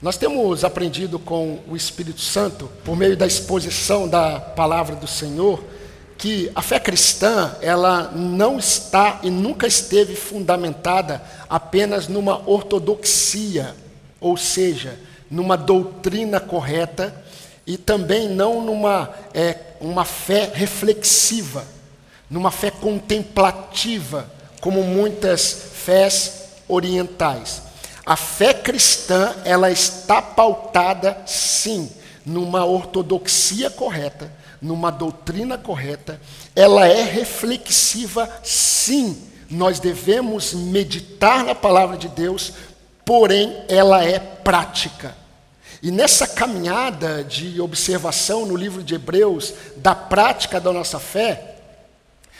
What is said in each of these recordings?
Nós temos aprendido com o Espírito Santo, por meio da exposição da palavra do Senhor, que a fé cristã, ela não está e nunca esteve fundamentada apenas numa ortodoxia, ou seja, numa doutrina correta, e também não numa é, uma fé reflexiva, numa fé contemplativa, como muitas fés orientais. A fé cristã, ela está pautada, sim, numa ortodoxia correta, numa doutrina correta, ela é reflexiva, sim. Nós devemos meditar na palavra de Deus, porém ela é prática. E nessa caminhada de observação no livro de Hebreus da prática da nossa fé,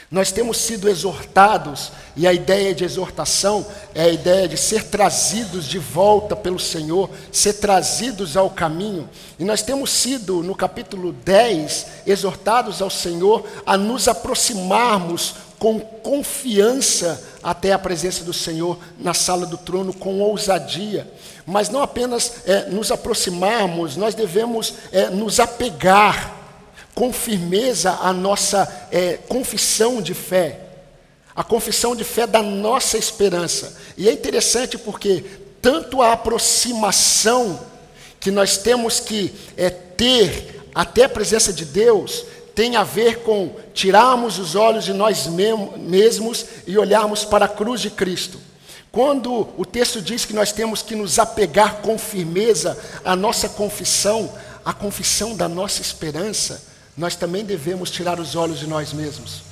nós temos sido exortados, e a ideia de exortação é a ideia de ser trazidos de volta pelo Senhor, ser trazidos ao caminho. E nós temos sido, no capítulo 10, exortados ao Senhor a nos aproximarmos com confiança até a presença do Senhor na sala do trono, com ousadia. Mas não apenas é, nos aproximarmos, nós devemos é, nos apegar com firmeza a nossa é, confissão de fé, a confissão de fé da nossa esperança. E é interessante porque tanto a aproximação que nós temos que é, ter até a presença de Deus tem a ver com tirarmos os olhos de nós mesmos e olharmos para a cruz de Cristo. Quando o texto diz que nós temos que nos apegar com firmeza à nossa confissão, à confissão da nossa esperança, nós também devemos tirar os olhos de nós mesmos.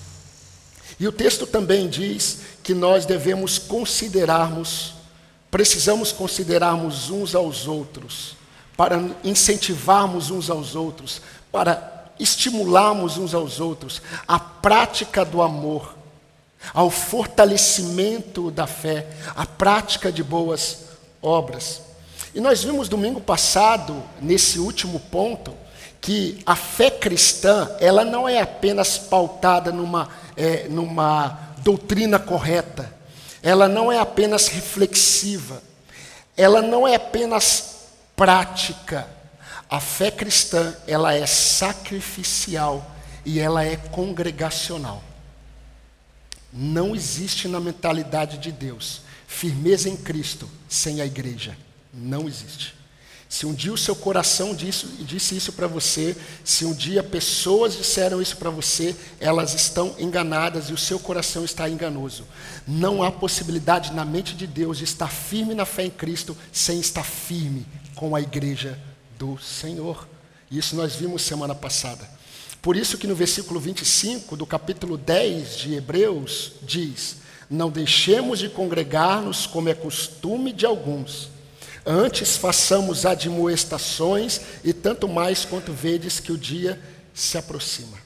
E o texto também diz que nós devemos considerarmos, precisamos considerarmos uns aos outros, para incentivarmos uns aos outros, para estimularmos uns aos outros a prática do amor, ao fortalecimento da fé, a prática de boas obras. E nós vimos domingo passado, nesse último ponto, que a fé cristã ela não é apenas pautada numa, é, numa doutrina correta, ela não é apenas reflexiva, ela não é apenas prática. A fé cristã ela é sacrificial e ela é congregacional. Não existe na mentalidade de Deus firmeza em Cristo sem a igreja. Não existe. Se um dia o seu coração disse, disse isso para você, se um dia pessoas disseram isso para você, elas estão enganadas e o seu coração está enganoso. Não há possibilidade na mente de Deus de estar firme na fé em Cristo sem estar firme com a igreja do Senhor. Isso nós vimos semana passada. Por isso que no versículo 25 do capítulo 10 de Hebreus diz: Não deixemos de congregar-nos como é costume de alguns Antes façamos admoestações, e tanto mais quanto vedes que o dia se aproxima.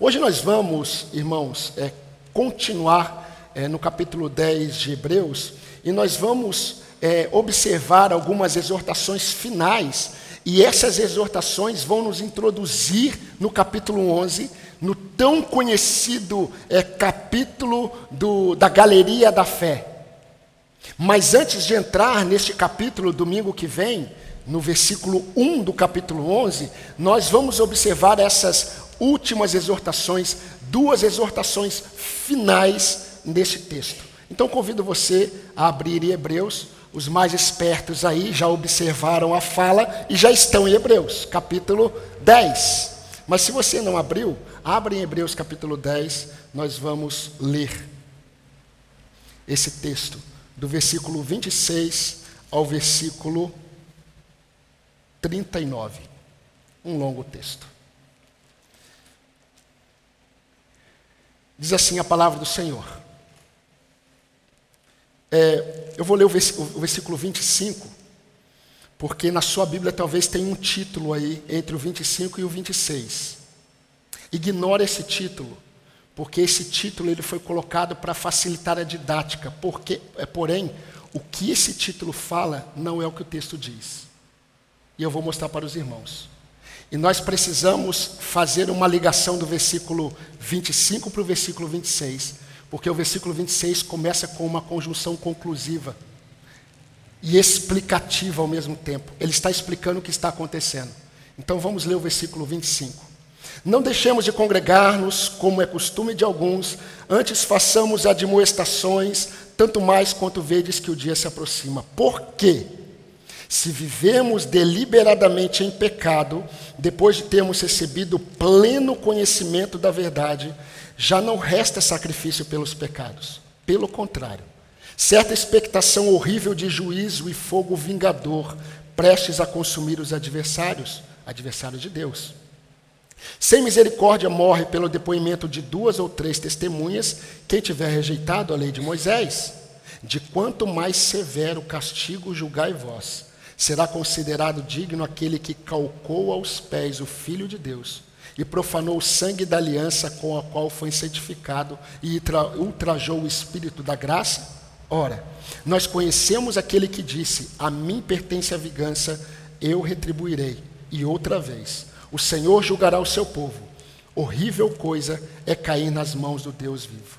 Hoje nós vamos, irmãos, é, continuar é, no capítulo 10 de Hebreus, e nós vamos é, observar algumas exortações finais, e essas exortações vão nos introduzir no capítulo 11, no tão conhecido é, capítulo do, da Galeria da Fé. Mas antes de entrar neste capítulo, domingo que vem, no versículo 1 do capítulo 11, nós vamos observar essas últimas exortações, duas exortações finais neste texto. Então convido você a abrir em Hebreus, os mais espertos aí já observaram a fala e já estão em Hebreus, capítulo 10. Mas se você não abriu, abre em Hebreus capítulo 10, nós vamos ler esse texto do versículo 26 ao versículo 39. Um longo texto. Diz assim a palavra do Senhor. É, eu vou ler o versículo, o versículo 25, porque na sua Bíblia talvez tenha um título aí entre o 25 e o 26. Ignore esse título, porque esse título ele foi colocado para facilitar a didática, porque, é, porém, o que esse título fala não é o que o texto diz. E eu vou mostrar para os irmãos. E nós precisamos fazer uma ligação do versículo 25 para o versículo 26, porque o versículo 26 começa com uma conjunção conclusiva. e explicativa ao mesmo tempo. Ele está explicando o que está acontecendo. Então vamos ler o versículo 25. Não deixemos de congregar-nos, como é costume de alguns, antes façamos admoestações, tanto mais quanto vedes que o dia se aproxima. Por quê? Se vivemos deliberadamente em pecado, depois de termos recebido pleno conhecimento da verdade, já não resta sacrifício pelos pecados. Pelo contrário, certa expectação horrível de juízo e fogo vingador, prestes a consumir os adversários, adversários de Deus. Sem misericórdia morre pelo depoimento de duas ou três testemunhas quem tiver rejeitado a lei de Moisés. De quanto mais severo castigo julgai vós, será considerado digno aquele que calcou aos pés o Filho de Deus e profanou o sangue da aliança com a qual foi santificado e ultrajou o Espírito da graça? Ora, nós conhecemos aquele que disse: A mim pertence a vingança, eu retribuirei. E outra vez, o Senhor julgará o seu povo. Horrível coisa é cair nas mãos do Deus vivo.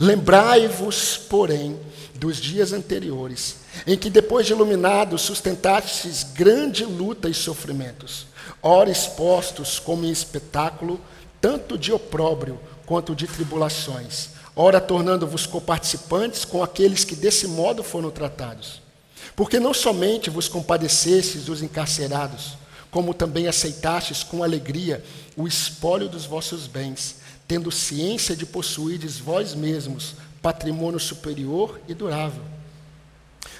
Lembrai-vos, porém, dos dias anteriores, em que, depois de iluminados, sustentastes grande luta e sofrimentos, ora expostos como em espetáculo, tanto de opróbrio quanto de tribulações, ora tornando-vos coparticipantes com aqueles que desse modo foram tratados. Porque não somente vos compadecestes dos encarcerados, como também aceitastes com alegria o espólio dos vossos bens, tendo ciência de possuirdes vós mesmos patrimônio superior e durável.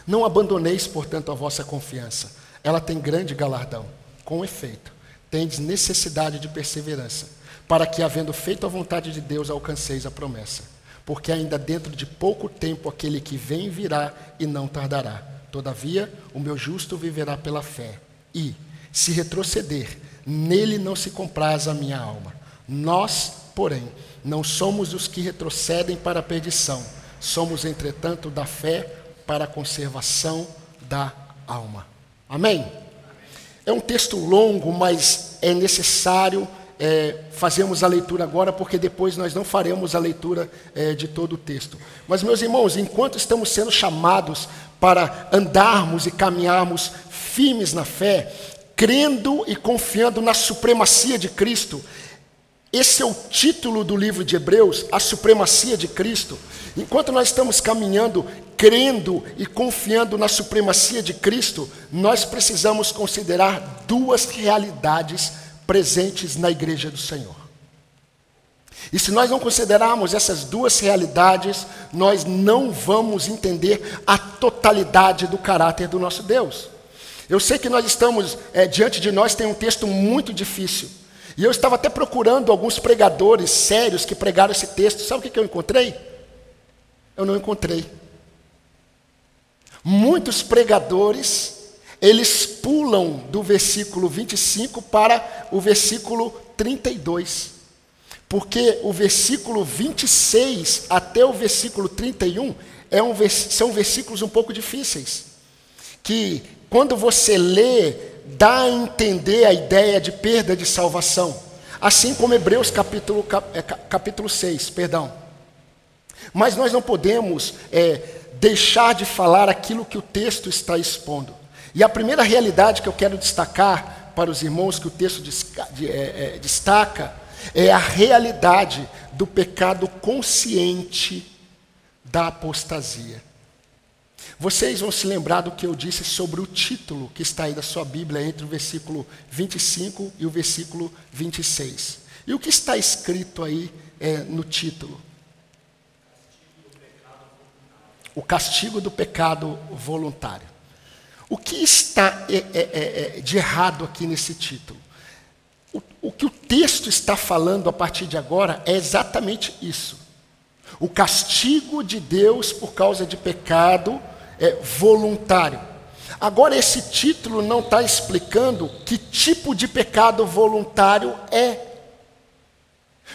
Não abandoneis, portanto, a vossa confiança, ela tem grande galardão. Com efeito, tendes necessidade de perseverança, para que, havendo feito a vontade de Deus, alcanceis a promessa. Porque ainda dentro de pouco tempo aquele que vem virá e não tardará. Todavia, o meu justo viverá pela fé. E, se retroceder, nele não se compraz a minha alma. Nós, porém, não somos os que retrocedem para a perdição, somos, entretanto, da fé para a conservação da alma. Amém? É um texto longo, mas é necessário é, fazermos a leitura agora, porque depois nós não faremos a leitura é, de todo o texto. Mas, meus irmãos, enquanto estamos sendo chamados para andarmos e caminharmos firmes na fé, crendo e confiando na supremacia de Cristo. Esse é o título do livro de Hebreus, a supremacia de Cristo. Enquanto nós estamos caminhando, crendo e confiando na supremacia de Cristo, nós precisamos considerar duas realidades presentes na igreja do Senhor. E se nós não considerarmos essas duas realidades, nós não vamos entender a totalidade do caráter do nosso Deus. Eu sei que nós estamos, é, diante de nós tem um texto muito difícil. E eu estava até procurando alguns pregadores sérios que pregaram esse texto. Sabe o que, eu encontrei? Eu não encontrei. Muitos pregadores, eles pulam do versículo 25 para o versículo 32. Porque o versículo 26 até o versículo 31 é um, são versículos um pouco difíceis. Que quando você lê, dá a entender a ideia de perda de salvação. Assim como Hebreus capítulo, é, capítulo 6, perdão. Mas nós não podemos é, deixar de falar aquilo que o texto está expondo. E a primeira realidade que eu quero destacar para os irmãos que o texto é, é, destaca é a realidade do pecado consciente da apostasia. Vocês vão se lembrar do que eu disse sobre o título que está aí da sua Bíblia, entre o versículo 25 e o versículo 26. E o que está escrito aí é, no título? O castigo do pecado voluntário. O que está é, é, é, de errado aqui nesse título? O, o que o texto está falando a partir de agora é exatamente isso. O castigo de Deus por causa de pecado é, voluntário. Agora, esse título não está explicando que tipo de pecado voluntário é.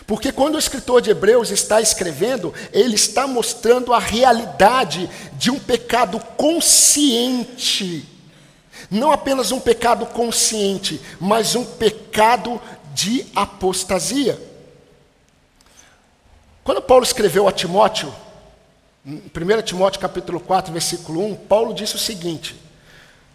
Porque quando o escritor de Hebreus está escrevendo, ele está mostrando a realidade de um pecado consciente. Não apenas um pecado consciente, mas um pecado de apostasia. Quando Paulo escreveu a Timóteo, 1 Timóteo capítulo 4, versículo 1, Paulo disse o seguinte: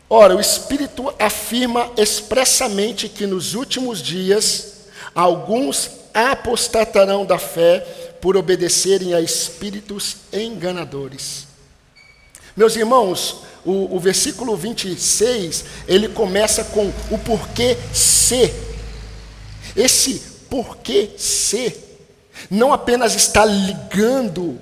Ora, o Espírito afirma expressamente que nos últimos dias alguns apostatarão da fé por obedecerem a espíritos enganadores. Meus irmãos, o, o versículo 26, ele começa com o porquê se. Esse porquê se não apenas está ligando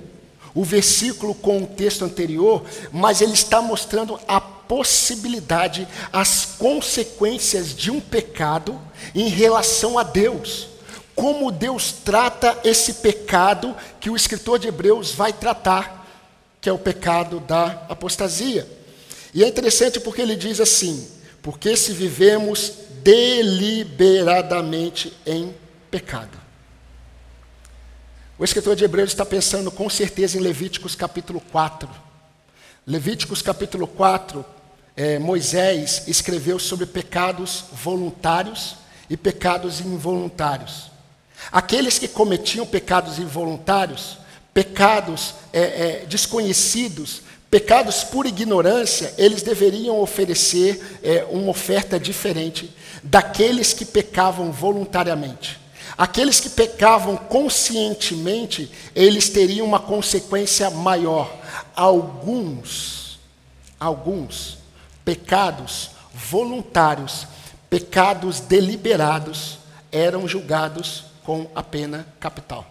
o versículo com o texto anterior, mas ele está mostrando a possibilidade, as consequências de um pecado em relação a Deus. Como Deus trata esse pecado que o escritor de Hebreus vai tratar, que é o pecado da apostasia. E é interessante porque ele diz assim: porque se vivemos deliberadamente em pecado. O escritor de Hebreus está pensando com certeza em Levíticos capítulo 4. Levíticos capítulo 4, é, Moisés escreveu sobre pecados voluntários e pecados involuntários. Aqueles que cometiam pecados involuntários, pecados é, é, desconhecidos, pecados por ignorância, eles deveriam oferecer é, uma oferta diferente daqueles que pecavam voluntariamente. Aqueles que pecavam conscientemente, eles teriam uma consequência maior. Alguns, alguns pecados voluntários, pecados deliberados, eram julgados com a pena capital,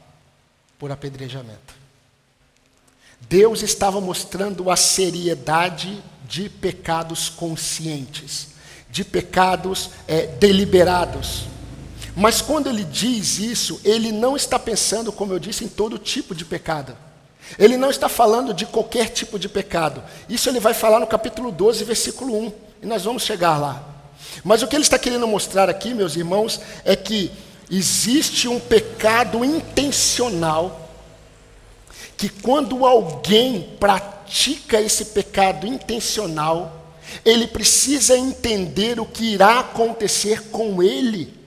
por apedrejamento. Deus estava mostrando a seriedade de pecados conscientes, de pecados é, deliberados. Mas quando ele diz isso, ele não está pensando, como eu disse, em todo tipo de pecado. Ele não está falando de qualquer tipo de pecado. Isso ele vai falar no capítulo 12, versículo 1. E nós vamos chegar lá. Mas o que ele está querendo mostrar aqui, meus irmãos, é que existe um pecado intencional que quando alguém pratica esse pecado intencional, ele precisa entender o que irá acontecer com ele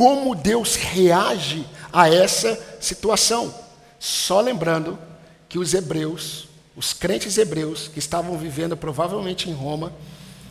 como Deus reage a essa situação. Só lembrando que os hebreus, os crentes hebreus que estavam vivendo provavelmente em Roma,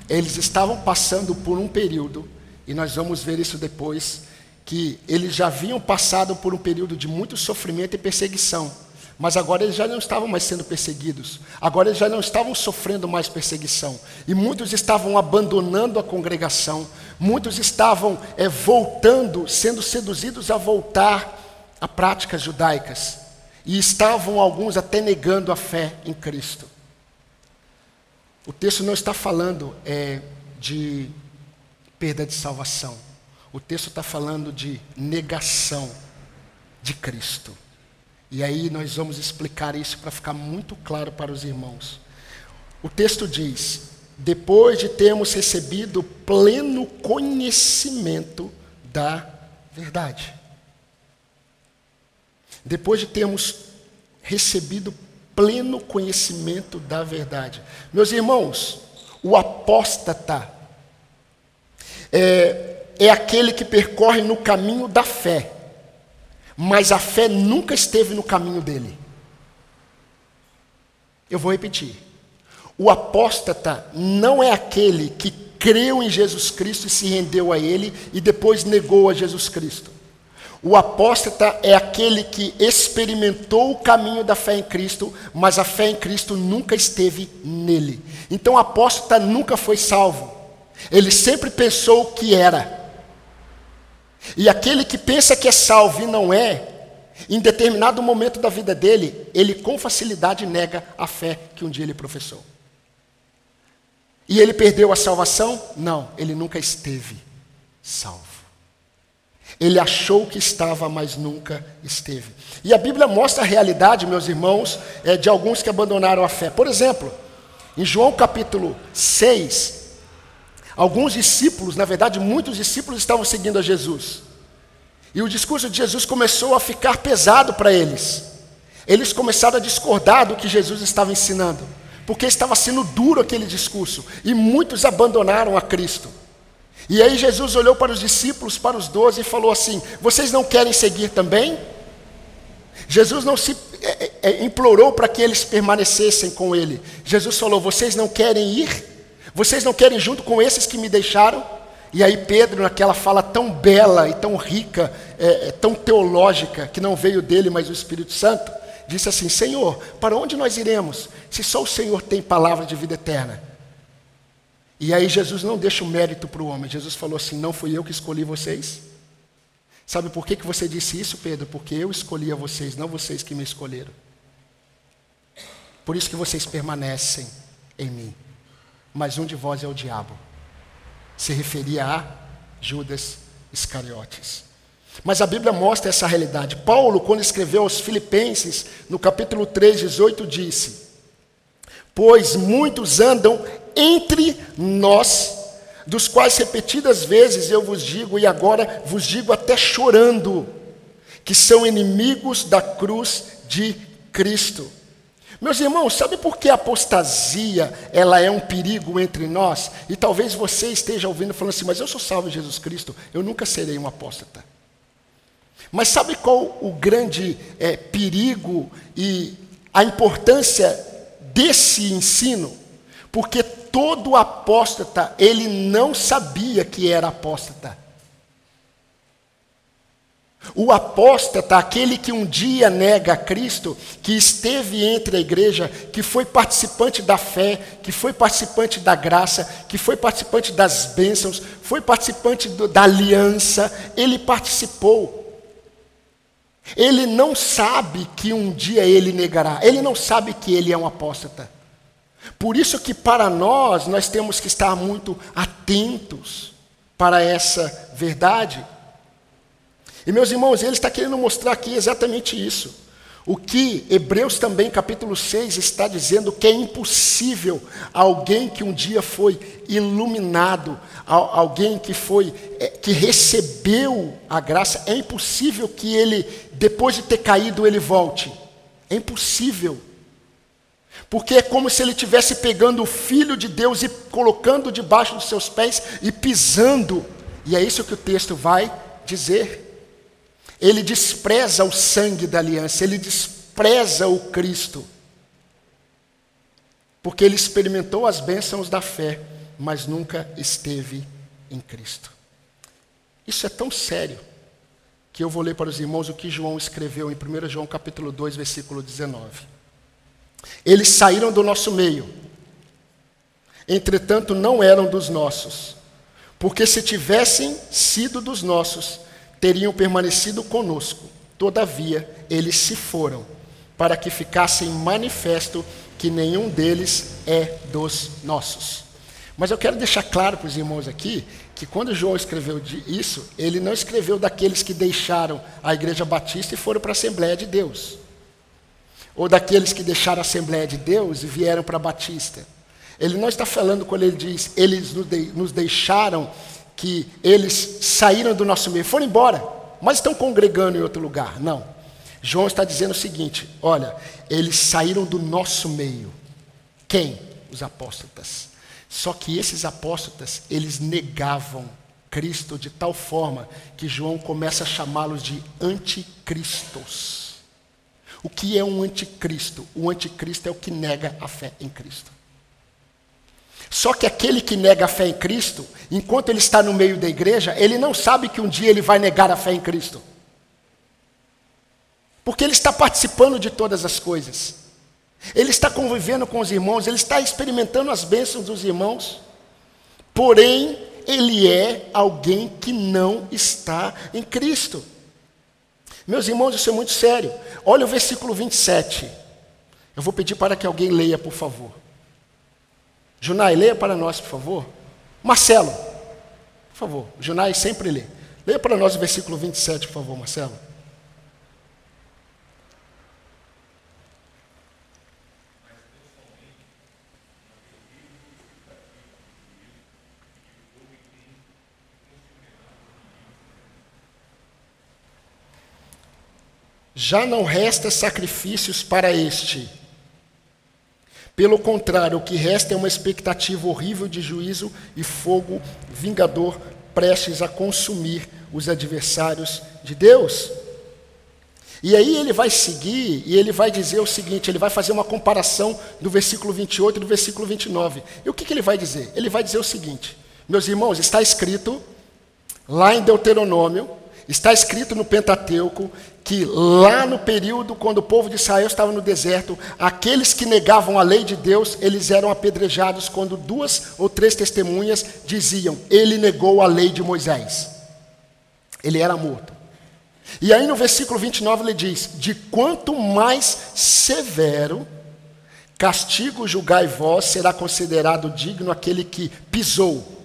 eles estavam passando por um período, e nós vamos ver isso depois, que eles já haviam passado por um período de muito sofrimento e perseguição. Mas agora eles já não estavam mais sendo perseguidos, agora eles já não estavam sofrendo mais perseguição. E muitos estavam abandonando a congregação, muitos estavam é, voltando, sendo seduzidos a voltar a práticas judaicas. E estavam alguns até negando a fé em Cristo. O texto não está falando é, de perda de salvação. O texto está falando de negação de Cristo. E aí nós vamos explicar isso para ficar muito claro para os irmãos. O texto diz: depois de termos recebido pleno conhecimento da verdade. Depois de termos recebido pleno conhecimento da verdade. Meus irmãos, o apóstata é, é aquele que percorre no caminho da fé mas a fé nunca esteve no caminho dele. Eu vou repetir. O apóstata não é aquele que creu em Jesus Cristo e se rendeu a ele e depois negou a Jesus Cristo. O apóstata é aquele que experimentou o caminho da fé em Cristo, mas a fé em Cristo nunca esteve nele. Então o apóstata nunca foi salvo. Ele sempre pensou que era. E aquele que pensa que é salvo e não é, em determinado momento da vida dele, ele com facilidade nega a fé que um dia ele professou. E ele perdeu a salvação? Não, ele nunca esteve salvo. Ele achou que estava, mas nunca esteve. E a Bíblia mostra a realidade, meus irmãos, é, de alguns que abandonaram a fé. Por exemplo, em João capítulo 6, Alguns discípulos, na verdade, muitos discípulos estavam seguindo a Jesus. E o discurso de Jesus começou a ficar pesado para eles. Eles começaram a discordar do que Jesus estava ensinando, porque estava sendo duro aquele discurso, e muitos abandonaram a Cristo. E aí Jesus olhou para os discípulos, para os doze, e falou assim: Vocês não querem seguir também? Jesus não se é, é, implorou para que eles permanecessem com ele. Jesus falou: Vocês não querem ir? Vocês não querem junto com esses que me deixaram? E aí Pedro, naquela fala tão bela e tão rica, é, é, tão teológica, que não veio dele, mas do Espírito Santo, disse assim: Senhor, para onde nós iremos, se só o Senhor tem palavra de vida eterna? E aí Jesus não deixa o mérito para o homem. Jesus falou assim: Não fui eu que escolhi vocês. Sabe por que, que você disse isso, Pedro? Porque eu escolhi a vocês, não vocês que me escolheram. Por isso que vocês permanecem em mim. Mas um de vós é o diabo. Se referia a Judas Iscariotes. Mas a Bíblia mostra essa realidade. Paulo, quando escreveu aos Filipenses, no capítulo 3, 18, disse: Pois muitos andam entre nós, dos quais repetidas vezes eu vos digo, e agora vos digo até chorando, que são inimigos da cruz de Cristo. Meus irmãos, sabe por que a apostasia ela é um perigo entre nós? E talvez você esteja ouvindo falando assim, mas eu sou salvo em Jesus Cristo, eu nunca serei um apóstata. Mas sabe qual o grande é, perigo e a importância desse ensino? Porque todo apóstata, ele não sabia que era apóstata. O apóstata, aquele que um dia nega a Cristo, que esteve entre a igreja, que foi participante da fé, que foi participante da graça, que foi participante das bênçãos, foi participante do, da aliança, ele participou. Ele não sabe que um dia ele negará, ele não sabe que ele é um apóstata. Por isso que para nós, nós temos que estar muito atentos para essa verdade. E meus irmãos, ele está querendo mostrar aqui exatamente isso. O que Hebreus também, capítulo 6, está dizendo que é impossível alguém que um dia foi iluminado, alguém que foi é, que recebeu a graça, é impossível que ele, depois de ter caído, ele volte. É impossível. Porque é como se ele estivesse pegando o Filho de Deus e colocando debaixo dos seus pés e pisando. E é isso que o texto vai dizer. Ele despreza o sangue da aliança, ele despreza o Cristo. Porque ele experimentou as bênçãos da fé, mas nunca esteve em Cristo. Isso é tão sério que eu vou ler para os irmãos o que João escreveu em 1 João capítulo 2, versículo 19. Eles saíram do nosso meio, entretanto não eram dos nossos, porque se tivessem sido dos nossos, teriam permanecido conosco. Todavia, eles se foram, para que ficassem manifesto que nenhum deles é dos nossos. Mas eu quero deixar claro para os irmãos aqui que quando João escreveu isso, ele não escreveu daqueles que deixaram a igreja batista e foram para a Assembleia de Deus ou daqueles que deixaram a Assembleia de Deus e vieram para a Batista. Ele não está falando quando ele diz, eles nos deixaram, que eles saíram do nosso meio, foram embora, mas estão congregando em outro lugar. Não. João está dizendo o seguinte: olha, eles saíram do nosso meio. Quem? Os apóstolos. Só que esses apóstolos, eles negavam Cristo de tal forma que João começa a chamá-los de anticristos. O que é um anticristo? O anticristo é o que nega a fé em Cristo. Só que aquele que nega a fé em Cristo, enquanto ele está no meio da igreja, ele não sabe que um dia ele vai negar a fé em Cristo. Porque ele está participando de todas as coisas. Ele está convivendo com os irmãos, ele está experimentando as bênçãos dos irmãos. Porém, ele é alguém que não está em Cristo. Meus irmãos, isso é muito sério. Olha o versículo 27. Eu vou pedir para que alguém leia, por favor. Junai, leia para nós, por favor. Marcelo, por favor. Junai sempre lê. Leia para nós o versículo 27, por favor, Marcelo. já não resta sacrifícios para este. Pelo contrário, o que resta é uma expectativa horrível de juízo e fogo vingador prestes a consumir os adversários de Deus. E aí ele vai seguir e ele vai dizer o seguinte: ele vai fazer uma comparação do versículo 28 e do versículo 29. E o que, que ele vai dizer? Ele vai dizer o seguinte: meus irmãos, está escrito lá em Deuteronômio, está escrito no Pentateuco, que lá no período quando o povo de Israel estava no deserto, aqueles que negavam a lei de Deus, eles eram apedrejados quando duas ou três testemunhas diziam: ele negou a lei de Moisés. Ele era morto. E aí no versículo 29 ele diz: De quanto mais severo castigo julgai vós, será considerado digno aquele que pisou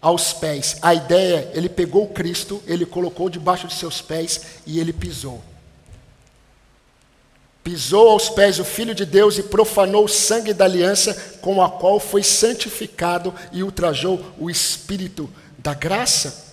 aos pés. A ideia, ele pegou Cristo, ele colocou debaixo de seus pés e ele pisou. Pisou aos pés o Filho de Deus e profanou o sangue da aliança com a qual foi santificado e ultrajou o Espírito da graça.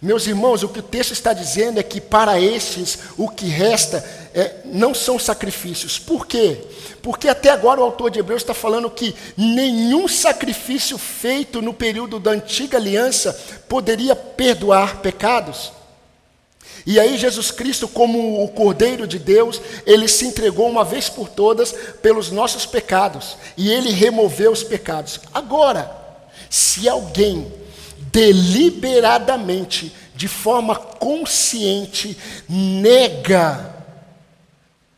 Meus irmãos, o que o texto está dizendo é que para estes o que resta é, não são sacrifícios. Por quê? Porque até agora o autor de Hebreus está falando que nenhum sacrifício feito no período da antiga aliança poderia perdoar pecados. E aí Jesus Cristo, como o Cordeiro de Deus, ele se entregou uma vez por todas pelos nossos pecados e ele removeu os pecados. Agora, se alguém deliberadamente, de forma consciente, nega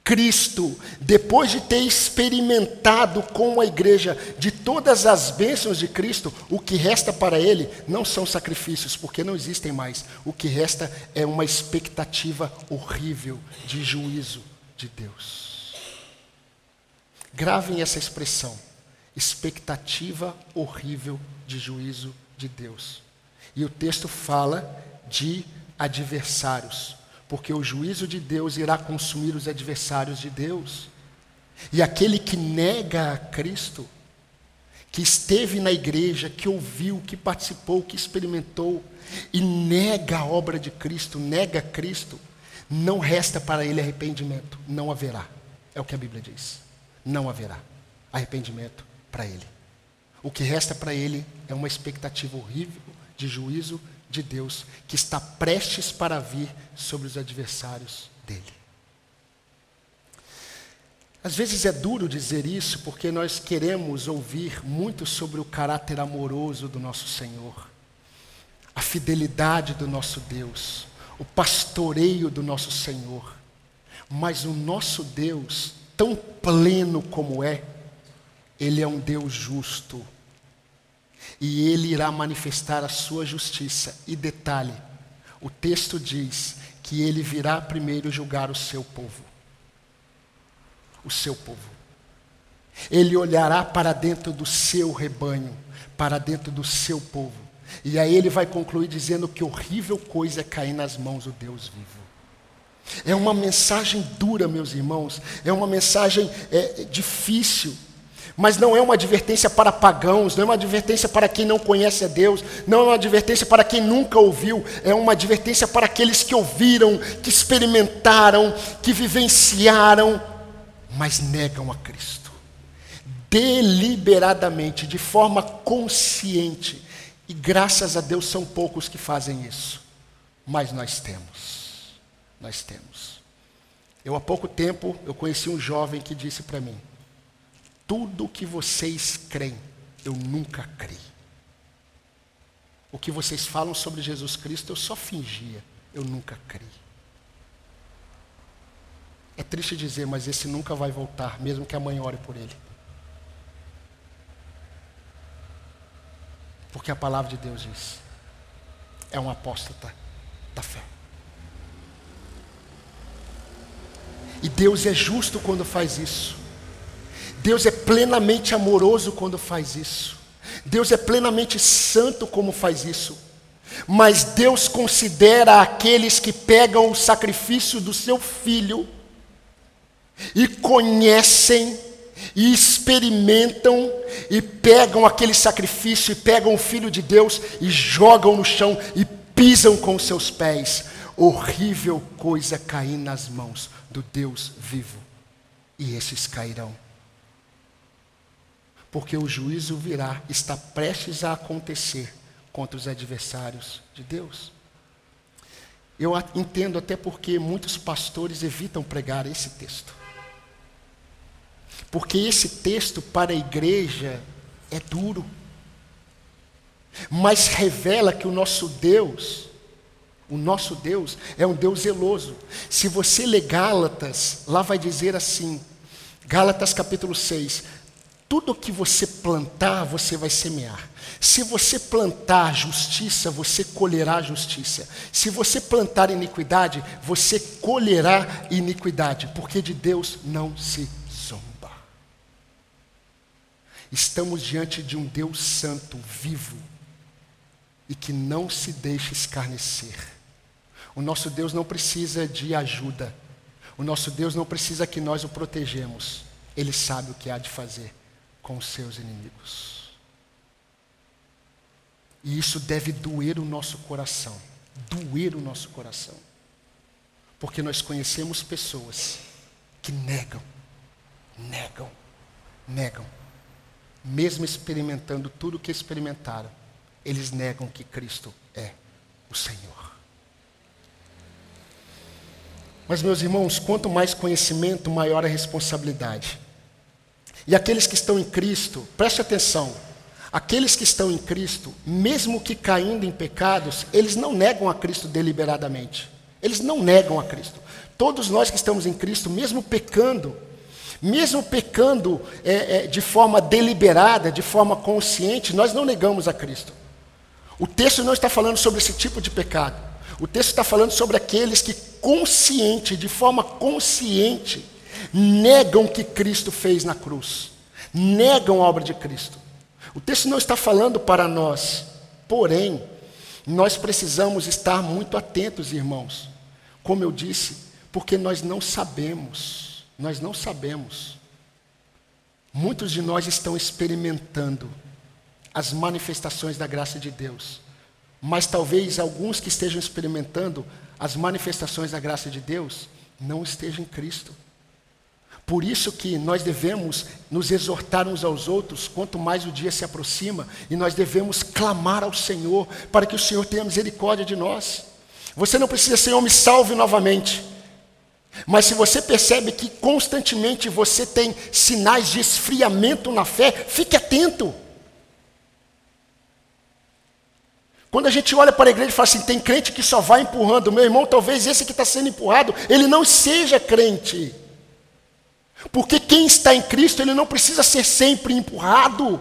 Cristo, depois de ter experimentado com a igreja de todas as bênçãos de Cristo, o que resta para ele não são sacrifícios, porque não existem mais. O que resta é uma expectativa horrível de juízo de Deus. Gravem essa expressão: expectativa horrível de juízo de Deus. E o texto fala de adversários, porque o juízo de Deus irá consumir os adversários de Deus. E aquele que nega a Cristo, que esteve na igreja, que ouviu, que participou, que experimentou, e nega a obra de Cristo, nega Cristo, não resta para ele arrependimento, não haverá. É o que a Bíblia diz. Não haverá arrependimento para ele. O que resta para ele é uma expectativa horrível de juízo de Deus que está prestes para vir sobre os adversários dele. Às vezes é duro dizer isso porque nós queremos ouvir muito sobre o caráter amoroso do nosso Senhor, a fidelidade do nosso Deus, o pastoreio do nosso Senhor. Mas o nosso Deus, tão pleno como é, ele é um Deus justo, e ele irá manifestar a sua justiça. E detalhe: o texto diz que ele virá primeiro julgar o seu povo. O seu povo. Ele olhará para dentro do seu rebanho, para dentro do seu povo. E aí ele vai concluir dizendo que horrível coisa é cair nas mãos do Deus vivo. É uma mensagem dura, meus irmãos, é uma mensagem é, difícil. Mas não é uma advertência para pagãos, não é uma advertência para quem não conhece a Deus, não é uma advertência para quem nunca ouviu, é uma advertência para aqueles que ouviram, que experimentaram, que vivenciaram, mas negam a Cristo. Deliberadamente, de forma consciente. E graças a Deus são poucos que fazem isso. Mas nós temos. Nós temos. Eu há pouco tempo eu conheci um jovem que disse para mim: tudo que vocês creem, eu nunca criei. O que vocês falam sobre Jesus Cristo, eu só fingia, eu nunca criei. É triste dizer, mas esse nunca vai voltar, mesmo que a mãe ore por ele. Porque a palavra de Deus diz: é um apóstata da fé. E Deus é justo quando faz isso. Deus é plenamente amoroso quando faz isso. Deus é plenamente santo como faz isso. Mas Deus considera aqueles que pegam o sacrifício do seu filho e conhecem e experimentam e pegam aquele sacrifício e pegam o filho de Deus e jogam no chão e pisam com os seus pés. Horrível coisa cair nas mãos do Deus vivo. E esses cairão porque o juízo virá, está prestes a acontecer contra os adversários de Deus. Eu entendo até porque muitos pastores evitam pregar esse texto. Porque esse texto para a igreja é duro. Mas revela que o nosso Deus, o nosso Deus é um Deus zeloso. Se você ler Gálatas, lá vai dizer assim, Gálatas capítulo 6, tudo que você plantar, você vai semear. Se você plantar justiça, você colherá justiça. Se você plantar iniquidade, você colherá iniquidade, porque de Deus não se zomba. Estamos diante de um Deus santo, vivo, e que não se deixa escarnecer. O nosso Deus não precisa de ajuda. O nosso Deus não precisa que nós o protejemos. Ele sabe o que há de fazer com os seus inimigos. E isso deve doer o nosso coração. Doer o nosso coração. Porque nós conhecemos pessoas que negam, negam, negam. Mesmo experimentando tudo o que experimentaram, eles negam que Cristo é o Senhor. Mas, meus irmãos, quanto mais conhecimento, maior a responsabilidade. E aqueles que estão em Cristo, preste atenção, aqueles que estão em Cristo, mesmo que caindo em pecados, eles não negam a Cristo deliberadamente. Eles não negam a Cristo. Todos nós que estamos em Cristo, mesmo pecando, mesmo pecando é, é, de forma deliberada, de forma consciente, nós não negamos a Cristo. O texto não está falando sobre esse tipo de pecado. O texto está falando sobre aqueles que consciente, de forma consciente, negam o que Cristo fez na cruz, negam a obra de Cristo. O texto não está falando para nós, porém, nós precisamos estar muito atentos, irmãos, como eu disse, porque nós não sabemos, nós não sabemos. Muitos de nós estão experimentando as manifestações da graça de Deus, mas talvez alguns que estejam experimentando as manifestações da graça de Deus não estejam em Cristo. Por isso que nós devemos nos exortar uns aos outros, quanto mais o dia se aproxima, e nós devemos clamar ao Senhor para que o Senhor tenha misericórdia de nós. Você não precisa, Senhor, me salve novamente. Mas se você percebe que constantemente você tem sinais de esfriamento na fé, fique atento. Quando a gente olha para a igreja e fala assim, tem crente que só vai empurrando, meu irmão, talvez esse que está sendo empurrado, ele não seja crente. Porque quem está em Cristo, ele não precisa ser sempre empurrado.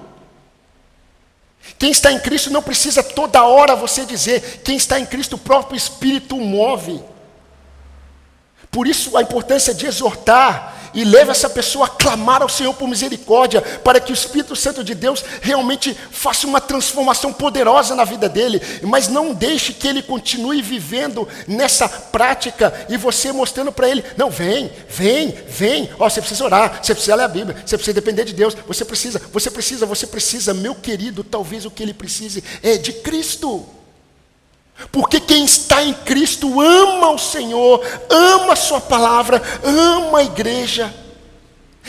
Quem está em Cristo não precisa toda hora você dizer, quem está em Cristo, o próprio Espírito move. Por isso a importância de exortar e leva essa pessoa a clamar ao Senhor por misericórdia, para que o Espírito Santo de Deus realmente faça uma transformação poderosa na vida dele, mas não deixe que ele continue vivendo nessa prática e você mostrando para ele: não, vem, vem, vem, ó, você precisa orar, você precisa ler a Bíblia, você precisa depender de Deus, você precisa, você precisa, você precisa, meu querido, talvez o que ele precise é de Cristo. Porque quem está em Cristo ama o Senhor, ama a Sua palavra, ama a igreja.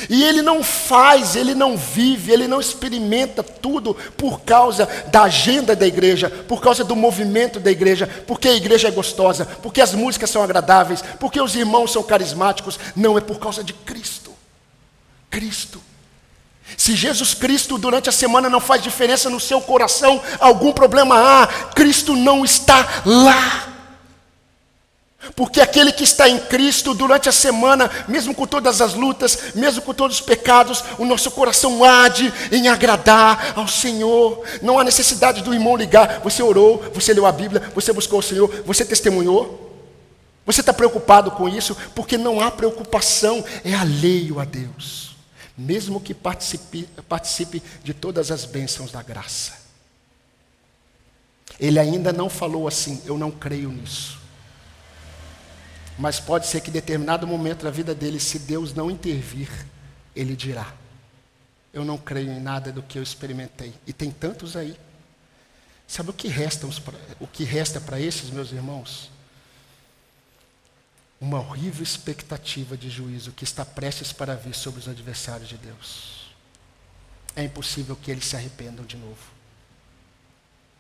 E ele não faz, ele não vive, ele não experimenta tudo por causa da agenda da igreja, por causa do movimento da igreja, porque a igreja é gostosa, porque as músicas são agradáveis, porque os irmãos são carismáticos. Não, é por causa de Cristo. Cristo. Se Jesus Cristo durante a semana não faz diferença no seu coração, algum problema há, Cristo não está lá. Porque aquele que está em Cristo durante a semana, mesmo com todas as lutas, mesmo com todos os pecados, o nosso coração ade em agradar ao Senhor. Não há necessidade do irmão ligar. Você orou, você leu a Bíblia, você buscou o Senhor, você testemunhou. Você está preocupado com isso? Porque não há preocupação, é alheio a Deus mesmo que participe, participe de todas as bênçãos da graça. Ele ainda não falou assim, eu não creio nisso. Mas pode ser que em determinado momento da vida dele, se Deus não intervir, ele dirá: Eu não creio em nada do que eu experimentei. E tem tantos aí. Sabe o que resta, o que resta para esses, meus irmãos? Uma horrível expectativa de juízo que está prestes para vir sobre os adversários de Deus. É impossível que eles se arrependam de novo.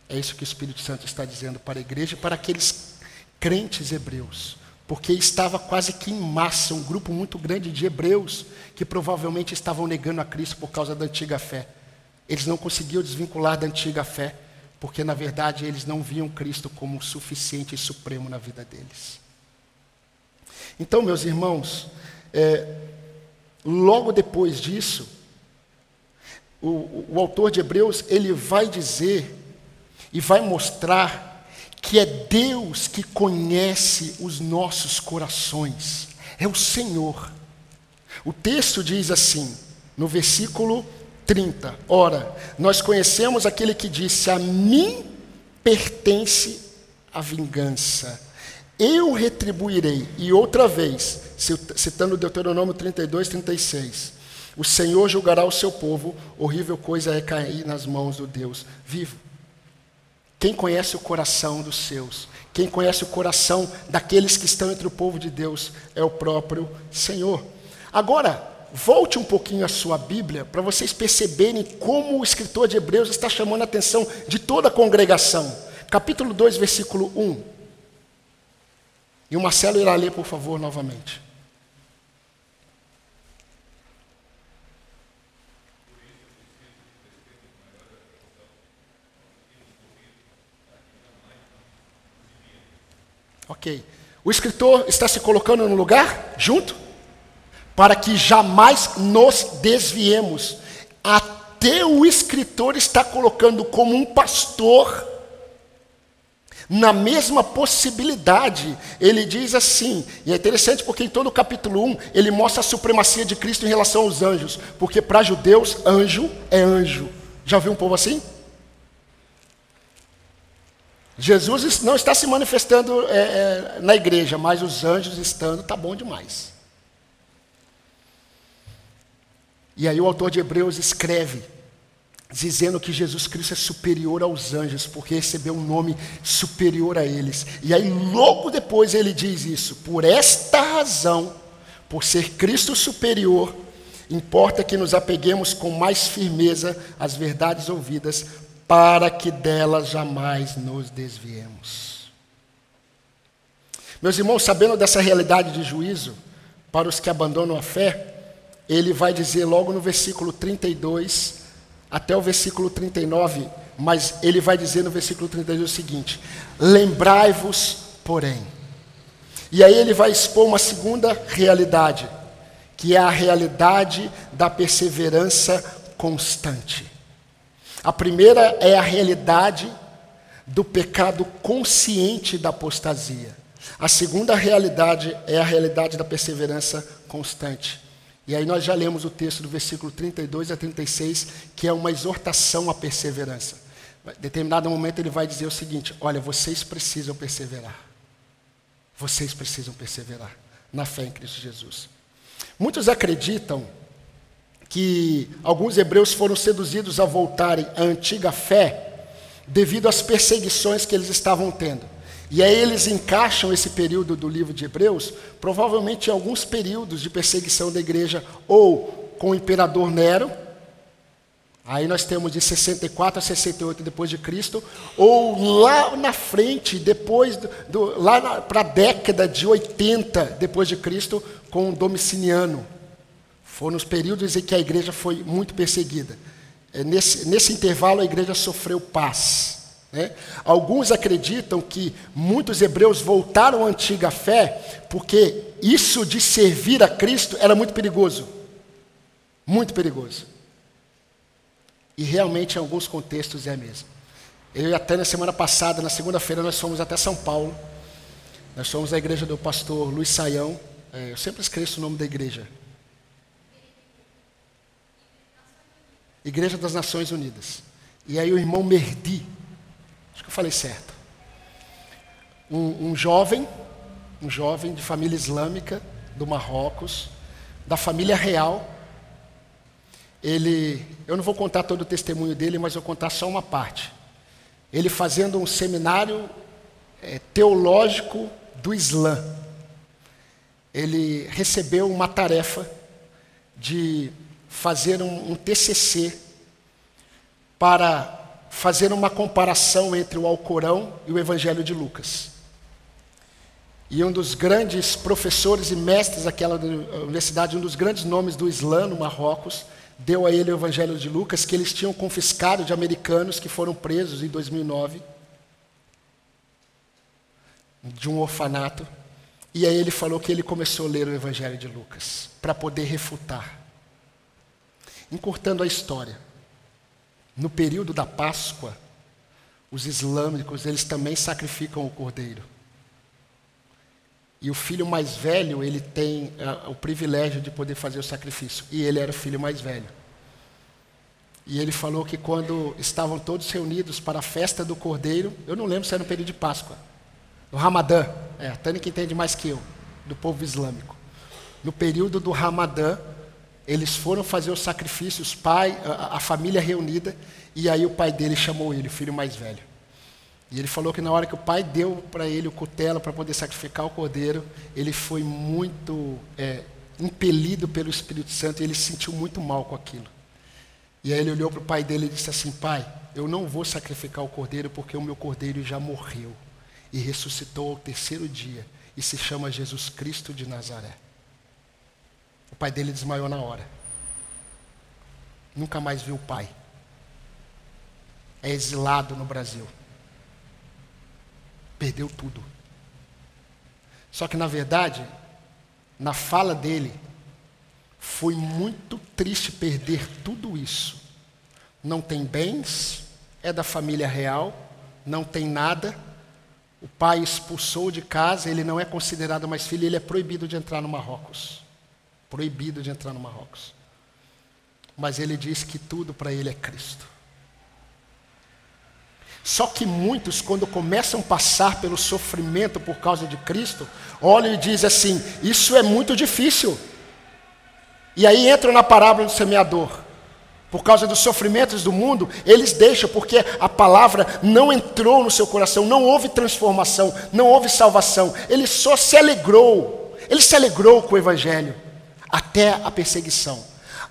É isso que o Espírito Santo está dizendo para a igreja e para aqueles crentes hebreus, porque estava quase que em massa um grupo muito grande de hebreus que provavelmente estavam negando a Cristo por causa da antiga fé. Eles não conseguiam desvincular da antiga fé, porque na verdade eles não viam Cristo como suficiente e supremo na vida deles. Então, meus irmãos, é, logo depois disso, o, o autor de Hebreus ele vai dizer e vai mostrar que é Deus que conhece os nossos corações, é o Senhor. O texto diz assim, no versículo 30: Ora, nós conhecemos aquele que disse: A mim pertence a vingança, eu retribuirei. E outra vez, citando Deuteronômio 32, 36. O Senhor julgará o seu povo, horrível coisa é cair nas mãos do Deus vivo. Quem conhece o coração dos seus, quem conhece o coração daqueles que estão entre o povo de Deus, é o próprio Senhor. Agora, volte um pouquinho a sua Bíblia para vocês perceberem como o escritor de Hebreus está chamando a atenção de toda a congregação. Capítulo 2, versículo 1. E o Marcelo irá ler, por favor, novamente. Ok. O escritor está se colocando no lugar junto? para que jamais nos desviemos. Até o escritor está colocando como um pastor na mesma possibilidade. Ele diz assim, e é interessante porque em todo o capítulo 1 ele mostra a supremacia de Cristo em relação aos anjos, porque para judeus, anjo é anjo. Já viu um povo assim? Jesus não está se manifestando é, é, na igreja, mas os anjos estando, está bom demais. E aí o autor de Hebreus escreve, dizendo que Jesus Cristo é superior aos anjos, porque recebeu um nome superior a eles. E aí logo depois ele diz isso: por esta razão, por ser Cristo superior, importa que nos apeguemos com mais firmeza às verdades ouvidas, para que delas jamais nos desviemos. Meus irmãos, sabendo dessa realidade de juízo, para os que abandonam a fé, ele vai dizer logo no versículo 32 até o versículo 39, mas ele vai dizer no versículo 32 o seguinte: Lembrai-vos, porém. E aí ele vai expor uma segunda realidade, que é a realidade da perseverança constante. A primeira é a realidade do pecado consciente da apostasia. A segunda realidade é a realidade da perseverança constante. E aí nós já lemos o texto do versículo 32 a 36, que é uma exortação à perseverança. Em determinado momento ele vai dizer o seguinte: olha, vocês precisam perseverar. Vocês precisam perseverar na fé em Cristo Jesus. Muitos acreditam que alguns hebreus foram seduzidos a voltarem à antiga fé devido às perseguições que eles estavam tendo. E aí eles encaixam esse período do livro de Hebreus, provavelmente em alguns períodos de perseguição da igreja, ou com o imperador Nero, aí nós temos de 64 a 68 depois de Cristo, ou lá na frente, depois do, do lá para a década de 80 depois de Cristo, com Domiciliano. Foram os períodos em que a igreja foi muito perseguida. É, nesse, nesse intervalo a igreja sofreu paz. Né? Alguns acreditam que muitos hebreus voltaram à antiga fé porque isso de servir a Cristo era muito perigoso. Muito perigoso. E realmente, em alguns contextos, é mesmo. Eu até na semana passada, na segunda-feira, nós fomos até São Paulo. Nós fomos à igreja do pastor Luiz Saião. É, eu sempre esqueço o nome da igreja. Igreja das Nações Unidas. E aí o irmão Merdi, Acho que eu falei certo. Um, um jovem, um jovem de família islâmica do Marrocos, da família real. Ele, eu não vou contar todo o testemunho dele, mas vou contar só uma parte. Ele fazendo um seminário é, teológico do Islã. Ele recebeu uma tarefa de fazer um, um TCC para fazer uma comparação entre o Alcorão e o Evangelho de Lucas. E um dos grandes professores e mestres daquela universidade, um dos grandes nomes do Islã no Marrocos, deu a ele o Evangelho de Lucas, que eles tinham confiscado de americanos que foram presos em 2009, de um orfanato. E aí ele falou que ele começou a ler o Evangelho de Lucas, para poder refutar. Encurtando a história, no período da Páscoa, os islâmicos, eles também sacrificam o cordeiro. E o filho mais velho, ele tem uh, o privilégio de poder fazer o sacrifício. E ele era o filho mais velho. E ele falou que quando estavam todos reunidos para a festa do cordeiro, eu não lembro se era no período de Páscoa, no Ramadã, é, a Tânia que entende mais que eu, do povo islâmico. No período do Ramadã, eles foram fazer os sacrifícios, pai, a, a família reunida, e aí o pai dele chamou ele, o filho mais velho. E ele falou que na hora que o pai deu para ele o cutelo para poder sacrificar o cordeiro, ele foi muito é, impelido pelo Espírito Santo e ele se sentiu muito mal com aquilo. E aí ele olhou para o pai dele e disse assim: Pai, eu não vou sacrificar o cordeiro porque o meu cordeiro já morreu e ressuscitou ao terceiro dia e se chama Jesus Cristo de Nazaré. O pai dele desmaiou na hora. Nunca mais viu o pai. É exilado no Brasil. Perdeu tudo. Só que, na verdade, na fala dele, foi muito triste perder tudo isso. Não tem bens, é da família real, não tem nada. O pai expulsou de casa, ele não é considerado mais filho, ele é proibido de entrar no Marrocos. Proibido de entrar no Marrocos. Mas ele diz que tudo para ele é Cristo. Só que muitos, quando começam a passar pelo sofrimento por causa de Cristo, olham e dizem assim: Isso é muito difícil. E aí entram na parábola do semeador. Por causa dos sofrimentos do mundo, eles deixam, porque a palavra não entrou no seu coração, não houve transformação, não houve salvação. Ele só se alegrou, ele se alegrou com o Evangelho, até a perseguição.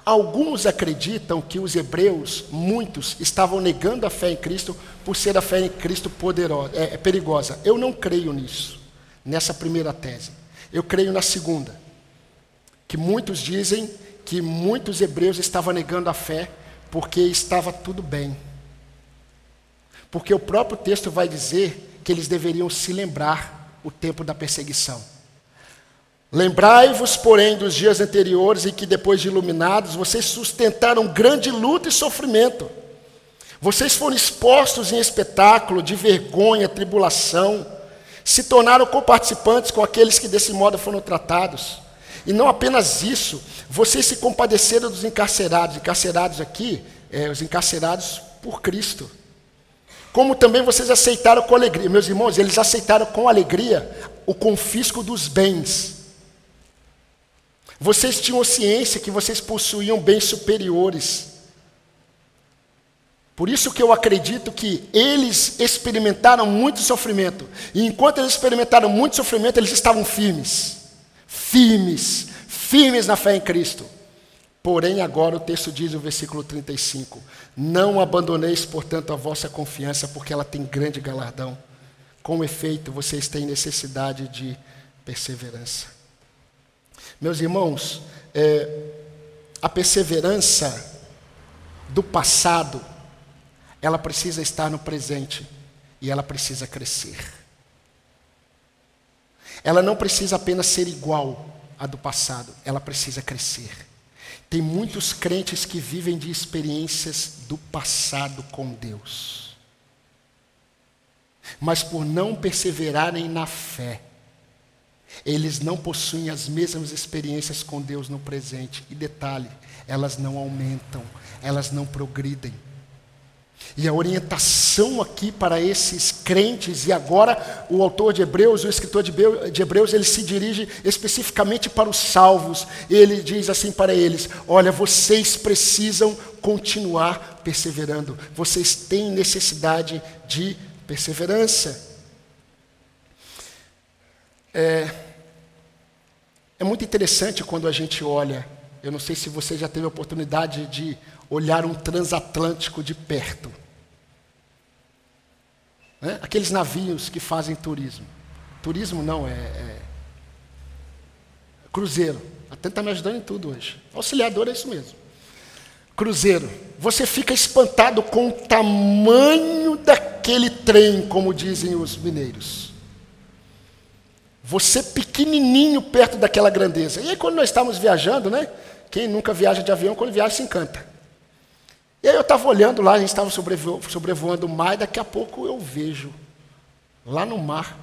Alguns acreditam que os hebreus, muitos, estavam negando a fé em Cristo por ser a fé em Cristo poderosa, é, é perigosa. Eu não creio nisso, nessa primeira tese. Eu creio na segunda, que muitos dizem que muitos hebreus estavam negando a fé porque estava tudo bem. Porque o próprio texto vai dizer que eles deveriam se lembrar o tempo da perseguição. Lembrai-vos, porém, dos dias anteriores em que, depois de iluminados, vocês sustentaram grande luta e sofrimento. Vocês foram expostos em espetáculo de vergonha, tribulação, se tornaram coparticipantes com aqueles que desse modo foram tratados. E não apenas isso, vocês se compadeceram dos encarcerados, encarcerados aqui, é, os encarcerados por Cristo. Como também vocês aceitaram com alegria, meus irmãos, eles aceitaram com alegria o confisco dos bens vocês tinham ciência que vocês possuíam bens superiores. Por isso que eu acredito que eles experimentaram muito sofrimento. E enquanto eles experimentaram muito sofrimento, eles estavam firmes. Firmes, firmes na fé em Cristo. Porém, agora o texto diz no versículo 35: Não abandoneis, portanto, a vossa confiança, porque ela tem grande galardão. Com efeito, vocês têm necessidade de perseverança. Meus irmãos, é, a perseverança do passado, ela precisa estar no presente e ela precisa crescer. Ela não precisa apenas ser igual à do passado, ela precisa crescer. Tem muitos crentes que vivem de experiências do passado com Deus. Mas por não perseverarem na fé, eles não possuem as mesmas experiências com Deus no presente. E detalhe, elas não aumentam, elas não progridem. E a orientação aqui para esses crentes, e agora o autor de Hebreus, o escritor de Hebreus, ele se dirige especificamente para os salvos. Ele diz assim para eles: Olha, vocês precisam continuar perseverando, vocês têm necessidade de perseverança. É, é muito interessante quando a gente olha, eu não sei se você já teve a oportunidade de olhar um transatlântico de perto. Né? Aqueles navios que fazem turismo. Turismo não, é, é cruzeiro. Até está me ajudando em tudo hoje. Auxiliador é isso mesmo. Cruzeiro. Você fica espantado com o tamanho daquele trem, como dizem os mineiros. Você pequenininho perto daquela grandeza. E aí quando nós estávamos viajando, né? Quem nunca viaja de avião, quando viaja se encanta. E aí eu estava olhando lá, a gente estava sobrevo sobrevoando o mar, e daqui a pouco eu vejo, lá no mar,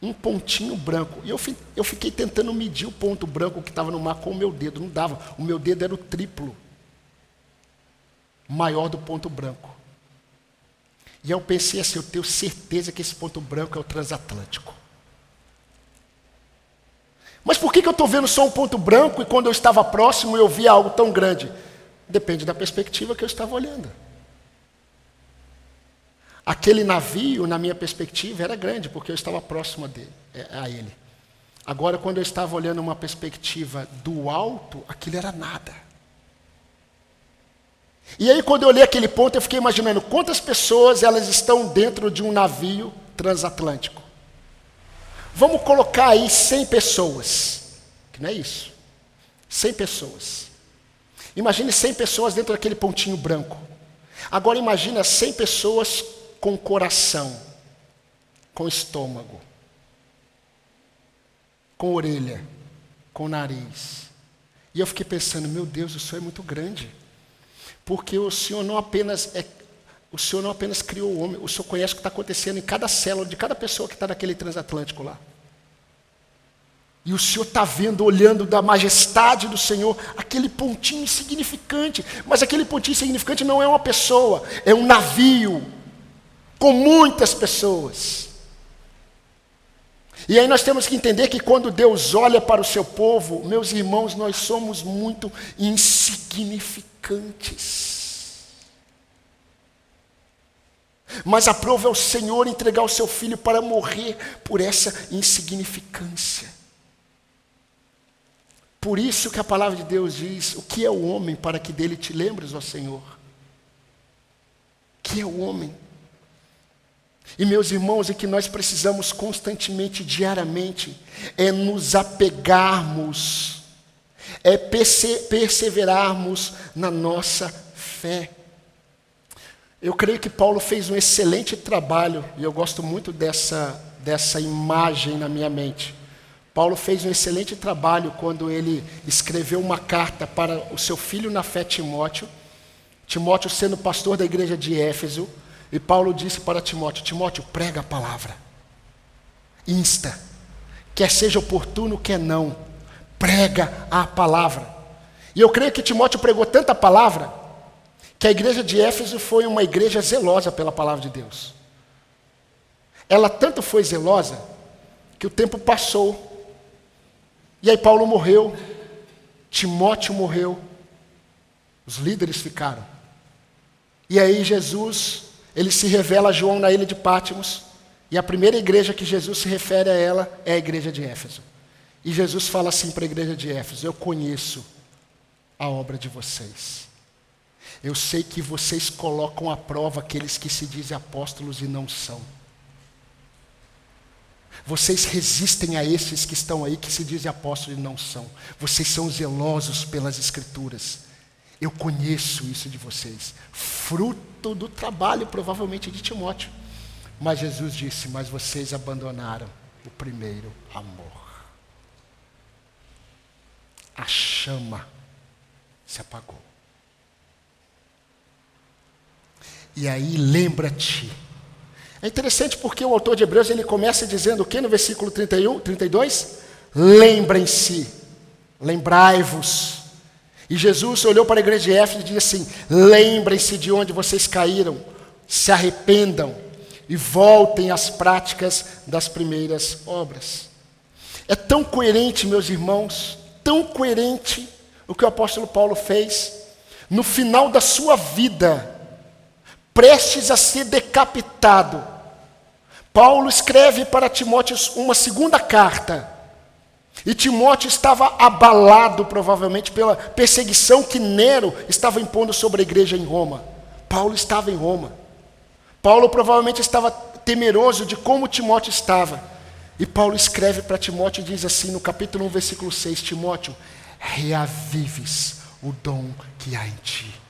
um pontinho branco. E eu, fi eu fiquei tentando medir o ponto branco que estava no mar com o meu dedo, não dava. O meu dedo era o triplo maior do ponto branco. E eu pensei assim, eu tenho certeza que esse ponto branco é o transatlântico. Mas por que, eu estou vendo só um ponto branco e quando eu estava próximo eu via algo tão grande? Depende da perspectiva que eu estava olhando. Aquele navio, na minha perspectiva, era grande, porque eu estava próximo dele, é, a ele. Agora, quando eu estava olhando uma perspectiva do alto, aquilo era nada. E aí, quando eu olhei aquele ponto, eu fiquei imaginando quantas pessoas elas estão dentro de um navio transatlântico. Vamos colocar aí 100 pessoas, que não é isso. 100 pessoas. Imagine 100 pessoas dentro daquele pontinho branco. Agora imagine 100 pessoas com coração, com estômago, com orelha, com nariz. E eu fiquei pensando, meu Deus, o Senhor é muito grande. Porque o Senhor não apenas é, o Senhor não apenas criou o homem, o Senhor conhece o que está acontecendo em cada célula de cada pessoa que está naquele transatlântico lá. E o Senhor está vendo, olhando da majestade do Senhor, aquele pontinho insignificante. Mas aquele pontinho insignificante não é uma pessoa, é um navio com muitas pessoas. E aí nós temos que entender que quando Deus olha para o seu povo, meus irmãos, nós somos muito insignificantes. Mas aprova o Senhor entregar o seu filho para morrer por essa insignificância. Por isso que a palavra de Deus diz: o que é o homem para que dele te lembres, ó Senhor? O que é o homem? E meus irmãos, é que nós precisamos constantemente, diariamente, é nos apegarmos, é perse perseverarmos na nossa fé. Eu creio que Paulo fez um excelente trabalho, e eu gosto muito dessa, dessa imagem na minha mente. Paulo fez um excelente trabalho quando ele escreveu uma carta para o seu filho na fé, Timóteo. Timóteo sendo pastor da igreja de Éfeso. E Paulo disse para Timóteo: Timóteo, prega a palavra. Insta. Quer seja oportuno, quer não. Prega a palavra. E eu creio que Timóteo pregou tanta palavra que a igreja de Éfeso foi uma igreja zelosa pela palavra de Deus. Ela tanto foi zelosa que o tempo passou e aí Paulo morreu, Timóteo morreu, os líderes ficaram. E aí Jesus, ele se revela a João na ilha de Pátimos, e a primeira igreja que Jesus se refere a ela é a igreja de Éfeso. E Jesus fala assim para a igreja de Éfeso: Eu conheço a obra de vocês. Eu sei que vocês colocam à prova aqueles que se dizem apóstolos e não são. Vocês resistem a esses que estão aí, que se dizem apóstolos e não são. Vocês são zelosos pelas Escrituras. Eu conheço isso de vocês. Fruto do trabalho, provavelmente, de Timóteo. Mas Jesus disse: Mas vocês abandonaram o primeiro amor. A chama se apagou. E aí lembra-te é interessante porque o autor de Hebreus ele começa dizendo o que no versículo 31, 32? Lembrem-se, lembrai-vos. E Jesus olhou para a igreja de Éfeso e disse assim: Lembrem-se de onde vocês caíram, se arrependam e voltem às práticas das primeiras obras. É tão coerente, meus irmãos, tão coerente o que o apóstolo Paulo fez. No final da sua vida, prestes a ser decapitado. Paulo escreve para Timóteo uma segunda carta. E Timóteo estava abalado, provavelmente, pela perseguição que Nero estava impondo sobre a igreja em Roma. Paulo estava em Roma. Paulo provavelmente estava temeroso de como Timóteo estava. E Paulo escreve para Timóteo e diz assim no capítulo 1, versículo 6: Timóteo, reavives o dom que há em ti.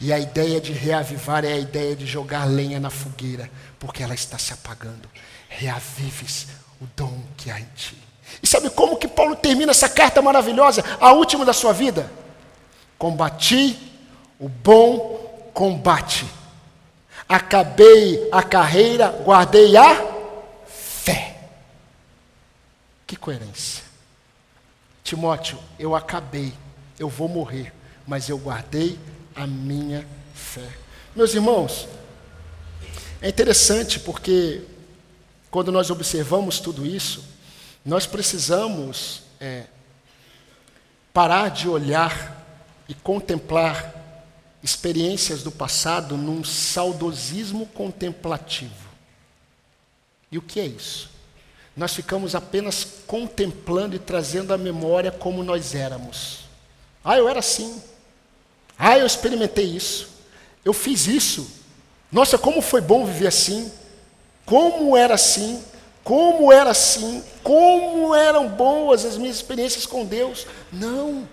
E a ideia de reavivar é a ideia de jogar lenha na fogueira, porque ela está se apagando. Reavives o dom que há em ti. E sabe como que Paulo termina essa carta maravilhosa, a última da sua vida? Combati o bom combate. Acabei a carreira, guardei a fé. Que coerência. Timóteo, eu acabei, eu vou morrer, mas eu guardei a minha fé. Meus irmãos, é interessante porque quando nós observamos tudo isso, nós precisamos é, parar de olhar e contemplar experiências do passado num saudosismo contemplativo. E o que é isso? Nós ficamos apenas contemplando e trazendo à memória como nós éramos. Ah, eu era assim. Ah, eu experimentei isso. Eu fiz isso. Nossa, como foi bom viver assim. Como era assim. Como era assim. Como eram boas as minhas experiências com Deus. Não.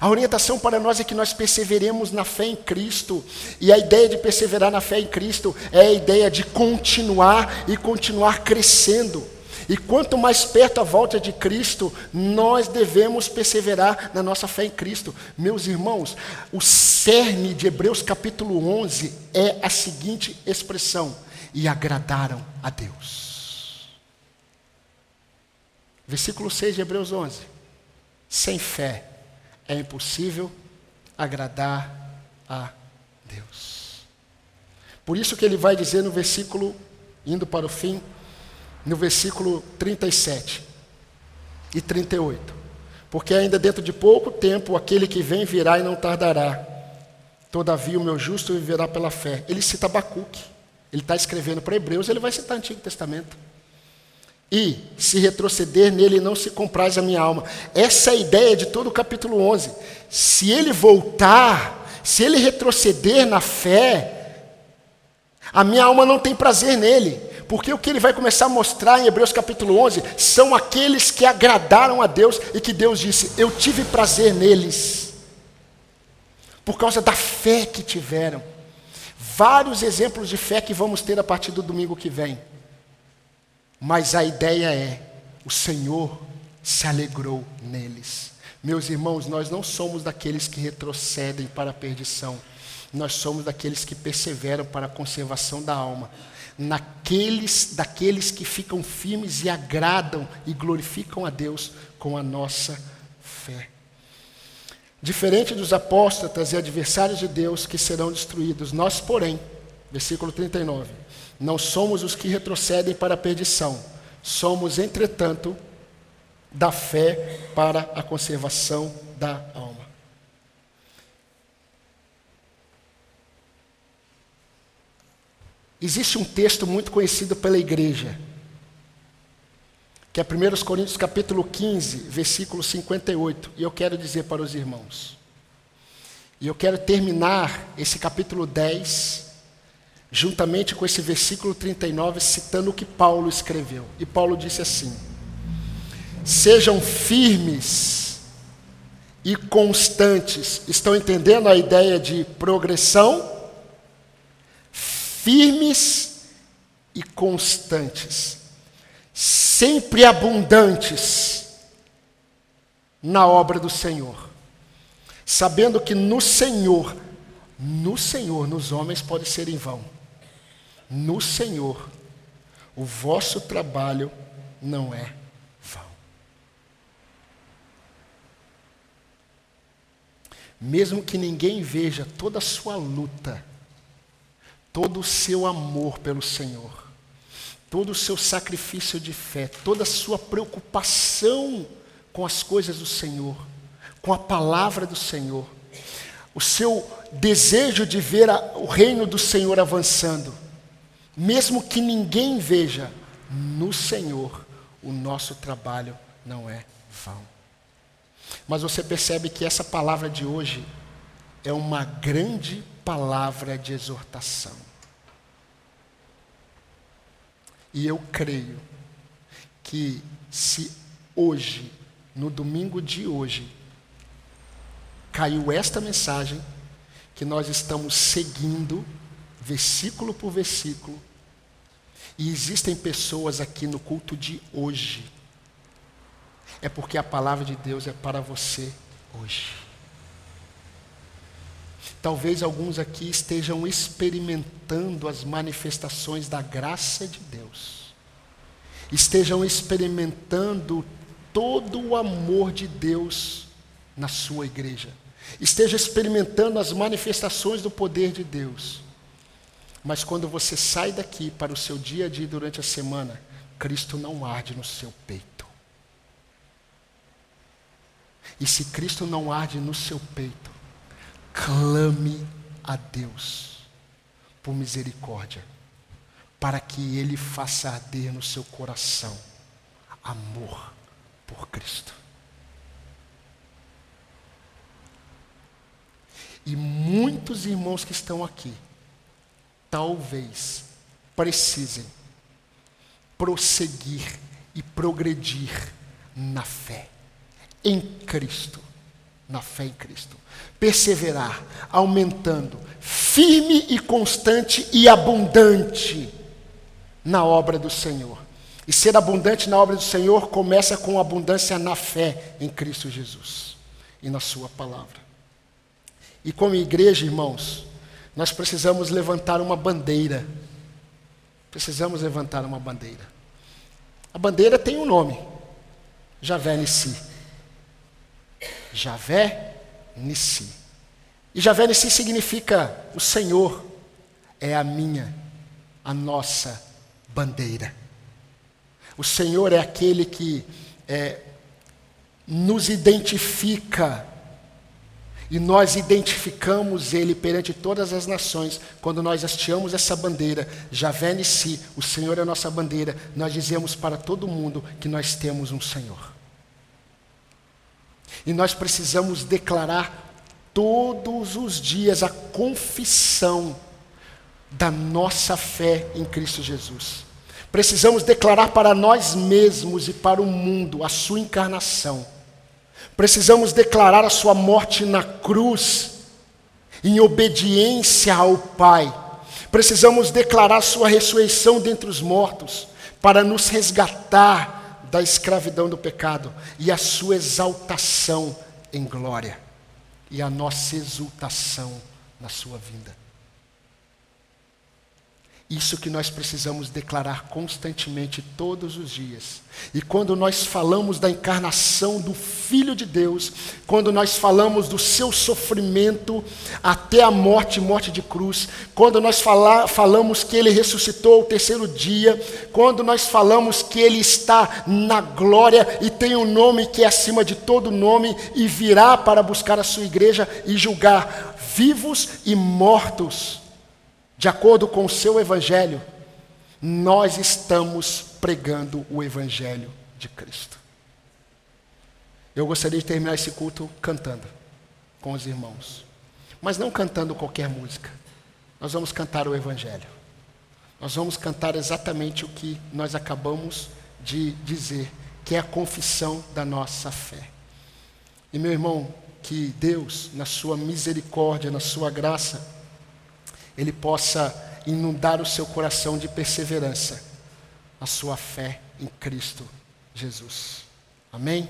A orientação para nós é que nós perseveremos na fé em Cristo. E a ideia de perseverar na fé em Cristo é a ideia de continuar e continuar crescendo. E quanto mais perto a volta de Cristo, nós devemos perseverar na nossa fé em Cristo. Meus irmãos, o cerne de Hebreus capítulo 11 é a seguinte expressão: e agradaram a Deus. Versículo 6 de Hebreus 11. Sem fé é impossível agradar a Deus. Por isso que ele vai dizer no versículo, indo para o fim, no versículo 37 e 38. Porque ainda dentro de pouco tempo aquele que vem virá e não tardará. Todavia o meu justo viverá pela fé. Ele cita Abacuque. Ele está escrevendo para Hebreus, ele vai citar Antigo Testamento. E se retroceder nele não se compraz a minha alma. Essa é a ideia de todo o capítulo 11. Se ele voltar, se ele retroceder na fé, a minha alma não tem prazer nele. Porque o que ele vai começar a mostrar em Hebreus capítulo 11 são aqueles que agradaram a Deus e que Deus disse: Eu tive prazer neles, por causa da fé que tiveram. Vários exemplos de fé que vamos ter a partir do domingo que vem. Mas a ideia é: o Senhor se alegrou neles. Meus irmãos, nós não somos daqueles que retrocedem para a perdição, nós somos daqueles que perseveram para a conservação da alma naqueles daqueles que ficam firmes e agradam e glorificam a Deus com a nossa fé. Diferente dos apóstatas e adversários de Deus que serão destruídos, nós, porém, versículo 39, não somos os que retrocedem para a perdição, somos, entretanto, da fé para a conservação da alma. Existe um texto muito conhecido pela igreja, que é 1 Coríntios capítulo 15, versículo 58, e eu quero dizer para os irmãos. E eu quero terminar esse capítulo 10, juntamente com esse versículo 39, citando o que Paulo escreveu. E Paulo disse assim: Sejam firmes e constantes. Estão entendendo a ideia de progressão? Firmes e constantes, sempre abundantes na obra do Senhor, sabendo que no Senhor, no Senhor, nos homens pode ser em vão, no Senhor, o vosso trabalho não é vão. Mesmo que ninguém veja toda a sua luta, todo o seu amor pelo Senhor, todo o seu sacrifício de fé, toda a sua preocupação com as coisas do Senhor, com a palavra do Senhor, o seu desejo de ver a, o reino do Senhor avançando, mesmo que ninguém veja, no Senhor o nosso trabalho não é vão. Mas você percebe que essa palavra de hoje é uma grande palavra de exortação. E eu creio que se hoje, no domingo de hoje, caiu esta mensagem, que nós estamos seguindo, versículo por versículo, e existem pessoas aqui no culto de hoje, é porque a palavra de Deus é para você hoje. Talvez alguns aqui estejam experimentando as manifestações da graça de Deus, estejam experimentando todo o amor de Deus na sua igreja esteja experimentando as manifestações do poder de Deus. Mas quando você sai daqui para o seu dia a dia durante a semana, Cristo não arde no seu peito. E se Cristo não arde no seu peito, clame a Deus por misericórdia, para que Ele faça arder no seu coração amor por Cristo. E muitos irmãos que estão aqui, talvez precisem prosseguir e progredir na fé em Cristo, na fé em Cristo. Perseverar, aumentando, firme e constante e abundante na obra do Senhor. E ser abundante na obra do Senhor começa com abundância na fé em Cristo Jesus e na Sua palavra. E como igreja, irmãos, nós precisamos levantar uma bandeira. Precisamos levantar uma bandeira. A bandeira tem um nome: Javé Nissi. Javé Nissi. E Javé Nissi significa o Senhor é a minha, a nossa bandeira. O Senhor é aquele que é, nos identifica e nós identificamos ele perante todas as nações, quando nós hasteamos essa bandeira, Javé Nissi, o Senhor é a nossa bandeira, nós dizemos para todo mundo que nós temos um Senhor. E nós precisamos declarar todos os dias a confissão da nossa fé em Cristo Jesus. Precisamos declarar para nós mesmos e para o mundo a sua encarnação Precisamos declarar a sua morte na cruz, em obediência ao Pai. Precisamos declarar sua ressurreição dentre os mortos, para nos resgatar da escravidão do pecado e a sua exaltação em glória e a nossa exultação na sua vinda. Isso que nós precisamos declarar constantemente todos os dias. E quando nós falamos da encarnação do Filho de Deus, quando nós falamos do seu sofrimento até a morte morte de cruz, quando nós fala, falamos que ele ressuscitou ao terceiro dia, quando nós falamos que ele está na glória e tem um nome que é acima de todo nome e virá para buscar a sua igreja e julgar vivos e mortos de acordo com o seu evangelho, nós estamos pregando o evangelho de Cristo. Eu gostaria de terminar esse culto cantando com os irmãos, mas não cantando qualquer música. Nós vamos cantar o evangelho. Nós vamos cantar exatamente o que nós acabamos de dizer, que é a confissão da nossa fé. E meu irmão, que Deus, na sua misericórdia, na sua graça, ele possa inundar o seu coração de perseverança, a sua fé em Cristo Jesus. Amém?